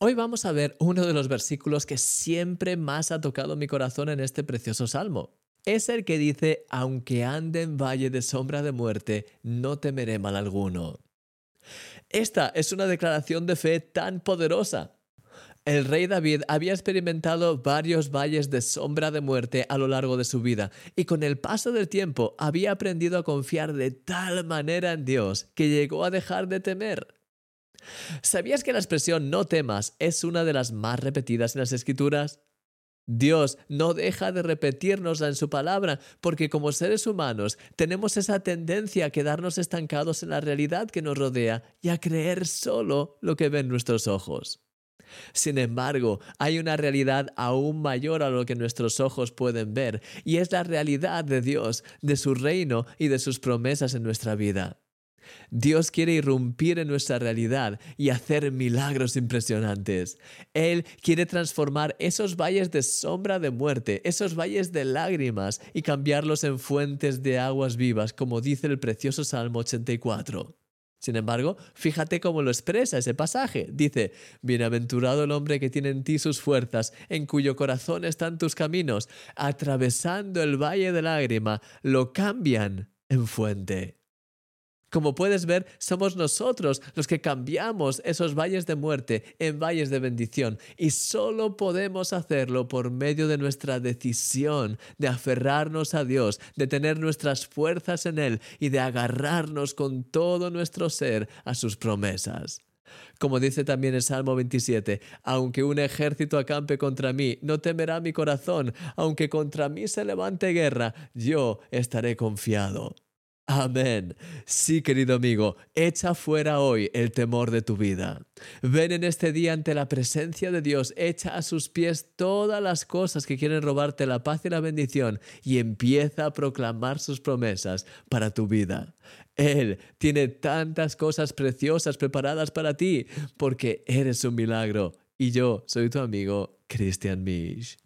Hoy vamos a ver uno de los versículos que siempre más ha tocado mi corazón en este precioso salmo. Es el que dice, aunque ande en valle de sombra de muerte, no temeré mal alguno. Esta es una declaración de fe tan poderosa. El rey David había experimentado varios valles de sombra de muerte a lo largo de su vida y con el paso del tiempo había aprendido a confiar de tal manera en Dios que llegó a dejar de temer. ¿Sabías que la expresión no temas es una de las más repetidas en las escrituras? Dios no deja de repetirnosla en su palabra, porque como seres humanos tenemos esa tendencia a quedarnos estancados en la realidad que nos rodea y a creer solo lo que ven nuestros ojos. Sin embargo, hay una realidad aún mayor a lo que nuestros ojos pueden ver, y es la realidad de Dios, de su reino y de sus promesas en nuestra vida. Dios quiere irrumpir en nuestra realidad y hacer milagros impresionantes. Él quiere transformar esos valles de sombra de muerte, esos valles de lágrimas y cambiarlos en fuentes de aguas vivas, como dice el precioso Salmo 84. Sin embargo, fíjate cómo lo expresa ese pasaje. Dice, Bienaventurado el hombre que tiene en ti sus fuerzas, en cuyo corazón están tus caminos, atravesando el valle de lágrima, lo cambian en fuente. Como puedes ver, somos nosotros los que cambiamos esos valles de muerte en valles de bendición y solo podemos hacerlo por medio de nuestra decisión de aferrarnos a Dios, de tener nuestras fuerzas en Él y de agarrarnos con todo nuestro ser a sus promesas. Como dice también el Salmo 27, aunque un ejército acampe contra mí, no temerá mi corazón, aunque contra mí se levante guerra, yo estaré confiado. Amén. Sí, querido amigo, echa fuera hoy el temor de tu vida. Ven en este día ante la presencia de Dios, echa a sus pies todas las cosas que quieren robarte la paz y la bendición y empieza a proclamar sus promesas para tu vida. Él tiene tantas cosas preciosas preparadas para ti porque eres un milagro y yo soy tu amigo Christian Misch.